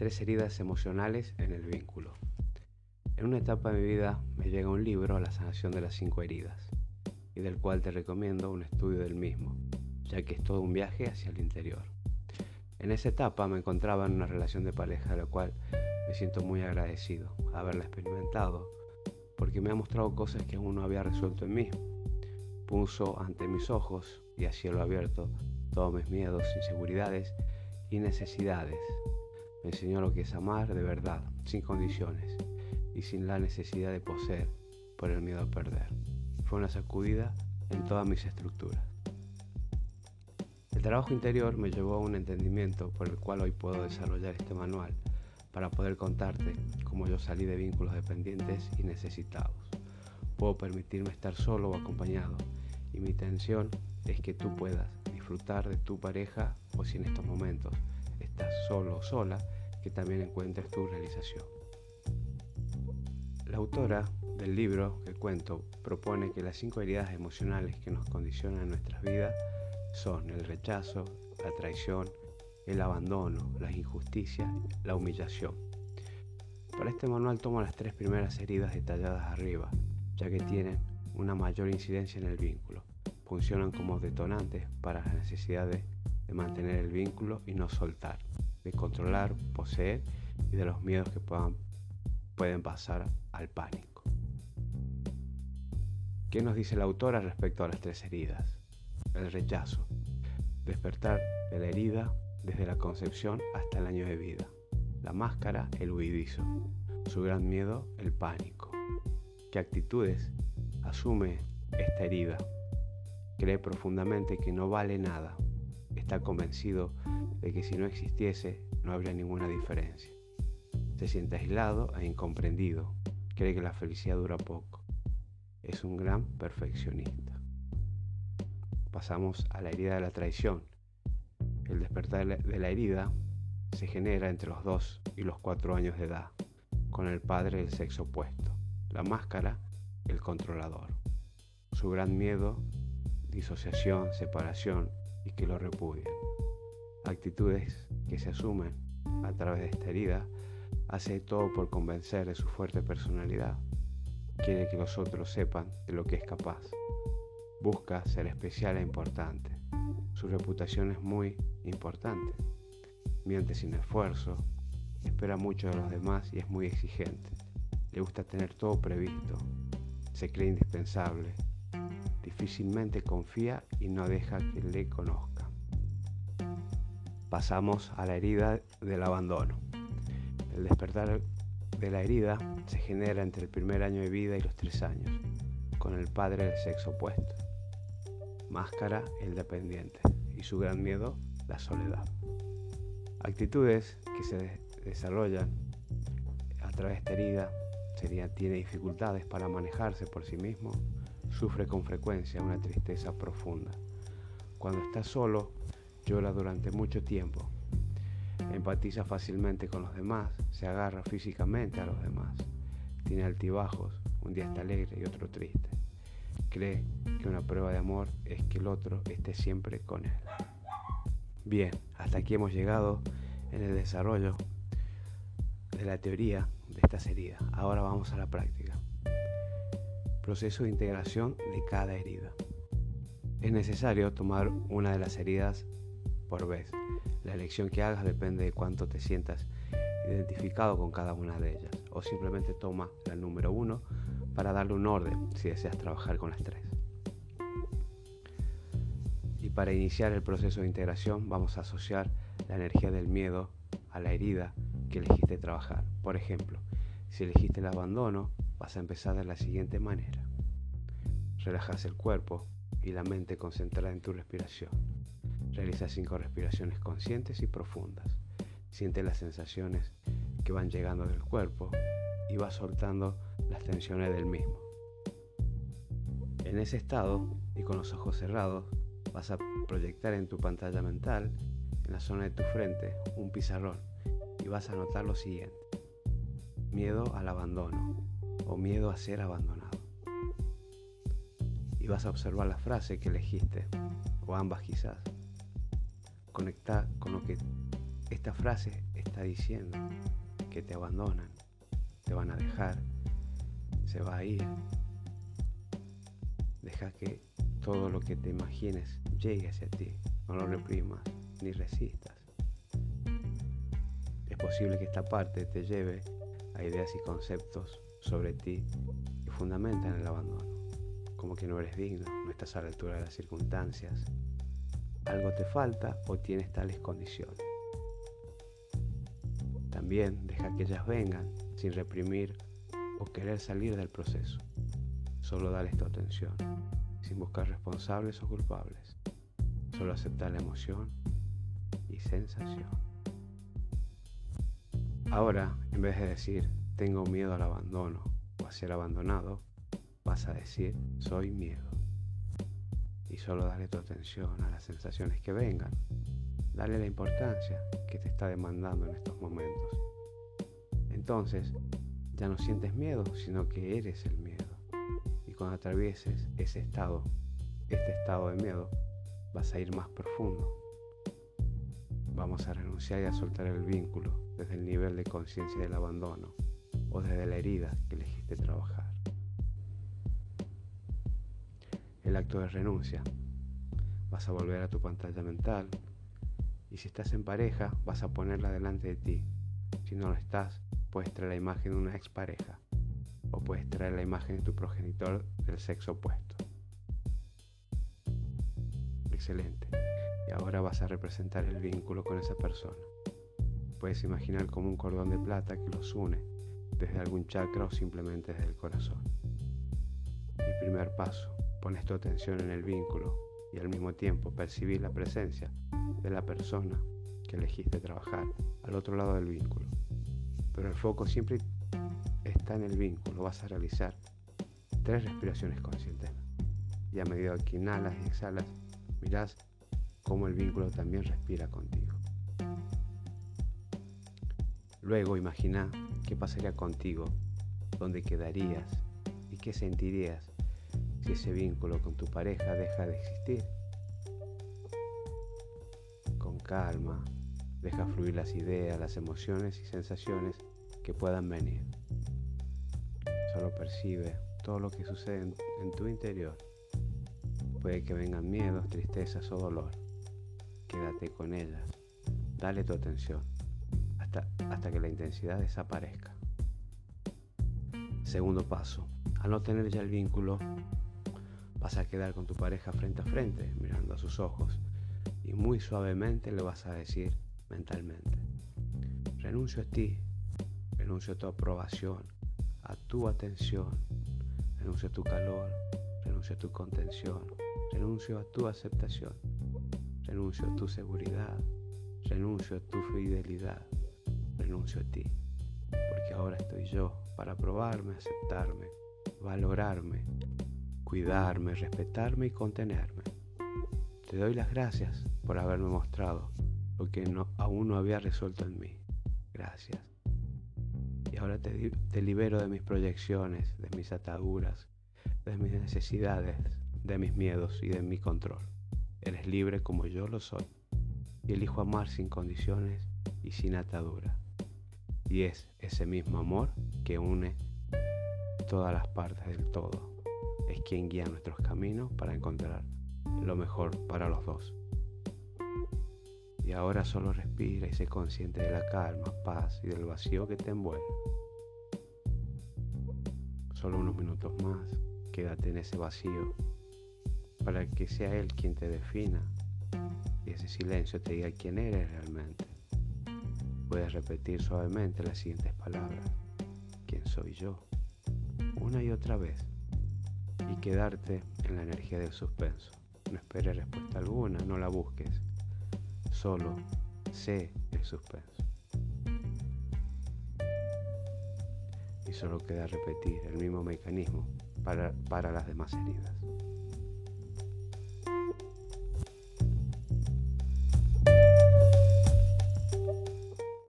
Tres heridas emocionales en el vínculo. En una etapa de mi vida me llega un libro, La sanación de las cinco heridas, y del cual te recomiendo un estudio del mismo, ya que es todo un viaje hacia el interior. En esa etapa me encontraba en una relación de pareja, de la cual me siento muy agradecido haberla experimentado, porque me ha mostrado cosas que aún no había resuelto en mí. Puso ante mis ojos y a cielo abierto todos mis miedos, inseguridades y necesidades me enseñó lo que es amar de verdad, sin condiciones y sin la necesidad de poseer por el miedo a perder. Fue una sacudida en todas mis estructuras. El trabajo interior me llevó a un entendimiento por el cual hoy puedo desarrollar este manual para poder contarte cómo yo salí de vínculos dependientes y necesitados. Puedo permitirme estar solo o acompañado y mi intención es que tú puedas disfrutar de tu pareja o si en estos momentos estás solo sola, que también encuentres tu realización. La autora del libro que cuento propone que las cinco heridas emocionales que nos condicionan en nuestras vidas son el rechazo, la traición, el abandono, la injusticia, la humillación. Para este manual tomo las tres primeras heridas detalladas arriba, ya que tienen una mayor incidencia en el vínculo. Funcionan como detonantes para las necesidades de mantener el vínculo y no soltar de controlar, poseer y de los miedos que puedan, pueden pasar al pánico. ¿Qué nos dice la autora respecto a las tres heridas? El rechazo, despertar de la herida desde la concepción hasta el año de vida. La máscara, el huidizo. Su gran miedo, el pánico. ¿Qué actitudes asume esta herida? Cree profundamente que no vale nada. Está convencido de que si no existiese no habría ninguna diferencia. Se siente aislado e incomprendido, cree que la felicidad dura poco. Es un gran perfeccionista. Pasamos a la herida de la traición. El despertar de la herida se genera entre los 2 y los 4 años de edad, con el padre del sexo opuesto. La máscara, el controlador. Su gran miedo, disociación, separación y que lo repudien actitudes que se asumen a través de esta herida, hace todo por convencer de su fuerte personalidad. Quiere que los otros sepan de lo que es capaz. Busca ser especial e importante. Su reputación es muy importante. Miente sin esfuerzo, espera mucho de los demás y es muy exigente. Le gusta tener todo previsto. Se cree indispensable. Difícilmente confía y no deja que le conozca pasamos a la herida del abandono. El despertar de la herida se genera entre el primer año de vida y los tres años, con el padre del sexo opuesto. Máscara, el dependiente, y su gran miedo, la soledad. Actitudes que se desarrollan a través de esta herida sería, tiene dificultades para manejarse por sí mismo, sufre con frecuencia una tristeza profunda. Cuando está solo, llora durante mucho tiempo, empatiza fácilmente con los demás, se agarra físicamente a los demás, tiene altibajos, un día está alegre y otro triste. Cree que una prueba de amor es que el otro esté siempre con él. Bien, hasta aquí hemos llegado en el desarrollo de la teoría de esta heridas. Ahora vamos a la práctica. Proceso de integración de cada herida. Es necesario tomar una de las heridas por vez. La elección que hagas depende de cuánto te sientas identificado con cada una de ellas. O simplemente toma la número uno para darle un orden si deseas trabajar con las tres. Y para iniciar el proceso de integración vamos a asociar la energía del miedo a la herida que elegiste trabajar. Por ejemplo, si elegiste el abandono, vas a empezar de la siguiente manera. Relajas el cuerpo y la mente concentrada en tu respiración. Realiza cinco respiraciones conscientes y profundas. Siente las sensaciones que van llegando del cuerpo y va soltando las tensiones del mismo. En ese estado y con los ojos cerrados vas a proyectar en tu pantalla mental, en la zona de tu frente, un pizarrón y vas a notar lo siguiente. Miedo al abandono o miedo a ser abandonado. Y vas a observar la frase que elegiste, o ambas quizás. Conecta con lo que esta frase está diciendo que te abandonan, te van a dejar, se va a ir. Deja que todo lo que te imagines llegue hacia ti, no lo reprimas ni resistas. Es posible que esta parte te lleve a ideas y conceptos sobre ti que fundamentan el abandono, como que no eres digno, no estás a la altura de las circunstancias, algo te falta o tienes tales condiciones. También deja que ellas vengan sin reprimir o querer salir del proceso. Solo dale tu atención, sin buscar responsables o culpables. Solo aceptar la emoción y sensación. Ahora, en vez de decir tengo miedo al abandono o a ser abandonado, vas a decir soy miedo. Y solo dale tu atención a las sensaciones que vengan. Dale la importancia que te está demandando en estos momentos. Entonces, ya no sientes miedo, sino que eres el miedo. Y cuando atravieses ese estado, este estado de miedo, vas a ir más profundo. Vamos a renunciar y a soltar el vínculo desde el nivel de conciencia del abandono o desde la herida que elegiste trabajar. El acto de renuncia. Vas a volver a tu pantalla mental y si estás en pareja vas a ponerla delante de ti. Si no lo estás, puedes traer la imagen de una expareja o puedes traer la imagen de tu progenitor del sexo opuesto. Excelente. Y ahora vas a representar el vínculo con esa persona. Puedes imaginar como un cordón de plata que los une desde algún chakra o simplemente desde el corazón. Mi primer paso, pones tu atención en el vínculo y al mismo tiempo percibir la presencia de la persona que elegiste trabajar al otro lado del vínculo. Pero el foco siempre está en el vínculo. Vas a realizar tres respiraciones conscientes. Y a medida que inhalas y exhalas, mirás cómo el vínculo también respira contigo. Luego imagina qué pasaría contigo, dónde quedarías y qué sentirías si ese vínculo con tu pareja deja de existir. Con calma, deja fluir las ideas, las emociones y sensaciones que puedan venir. Solo percibe todo lo que sucede en, tu interior. Puede que vengan miedos, tristezas o dolor. Quédate con ellas. Dale tu atención hasta, que la intensidad desaparezca. Segundo paso. Al no tener ya el vínculo, vas a quedar con tu pareja frente a frente, mirando a sus ojos, y muy suavemente le vas a decir mentalmente, renuncio a ti, renuncio a tu aprobación, a tu atención, renuncio a tu calor, renuncio a tu contención, renuncio a tu aceptación, renuncio a tu seguridad, renuncio a tu fidelidad, renuncio a ti, porque ahora estoy yo para aprobarme, aceptarme, valorarme, cuidarme, respetarme y contenerme. Te doy las gracias por haberme mostrado lo que aún no había resuelto en mí. Gracias. Y ahora te, te libero de mis proyecciones, de mis ataduras, de mis necesidades, de mis miedos y de mi control. Eres libre como yo lo soy. Y elijo amar sin condiciones y sin atadura. Y es ese mismo amor que une todas las partes del todo. Es quien guía nuestros caminos para encontrar lo mejor para los dos. Y ahora solo respira y sé consciente de la calma, paz y del vacío que te envuelve. Solo unos minutos más, quédate en ese vacío para que sea Él quien te defina y ese silencio te diga quién eres realmente. Puedes repetir suavemente las siguientes palabras. ¿Quién soy yo? Una y otra vez. Y quedarte en la energía del suspenso. No esperes respuesta alguna, no la busques. Solo sé el suspenso. Y solo queda repetir el mismo mecanismo para, para las demás heridas.